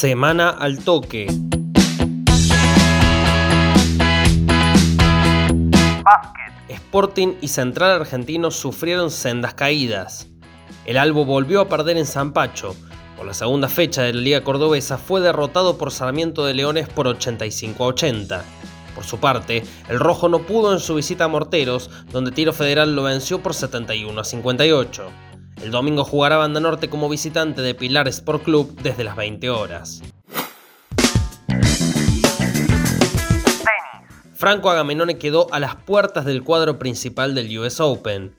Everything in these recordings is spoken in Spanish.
Semana al toque. Básquet. Sporting y Central Argentino sufrieron sendas caídas. El Albo volvió a perder en San Pacho. Por la segunda fecha de la Liga Cordobesa fue derrotado por Sarmiento de Leones por 85 a 80. Por su parte, el Rojo no pudo en su visita a Morteros, donde Tiro Federal lo venció por 71 a 58. El domingo jugará Banda Norte como visitante de Pilar Sport Club desde las 20 horas. Franco Agamenone quedó a las puertas del cuadro principal del US Open.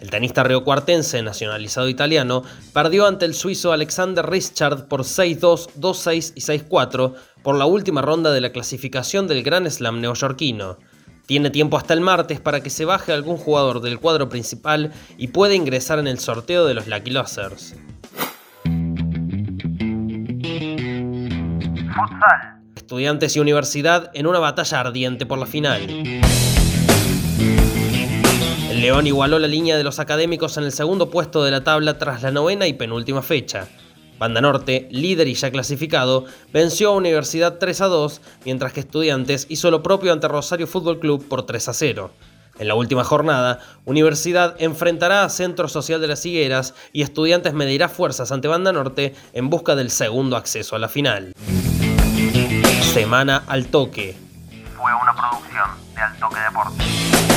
El tenista riocuartense, nacionalizado italiano, perdió ante el suizo Alexander Richard por 6-2, 2-6 y 6-4 por la última ronda de la clasificación del Grand Slam neoyorquino. Tiene tiempo hasta el martes para que se baje algún jugador del cuadro principal y pueda ingresar en el sorteo de los Lucky Losers. Futsal. Estudiantes y Universidad en una batalla ardiente por la final. El León igualó la línea de los académicos en el segundo puesto de la tabla tras la novena y penúltima fecha. Banda Norte, líder y ya clasificado, venció a Universidad 3 a 2, mientras que Estudiantes hizo lo propio ante Rosario Fútbol Club por 3 a 0. En la última jornada, Universidad enfrentará a Centro Social de las Higueras y Estudiantes medirá fuerzas ante Banda Norte en busca del segundo acceso a la final. Semana al toque. Fue una producción de Altoque Deportes.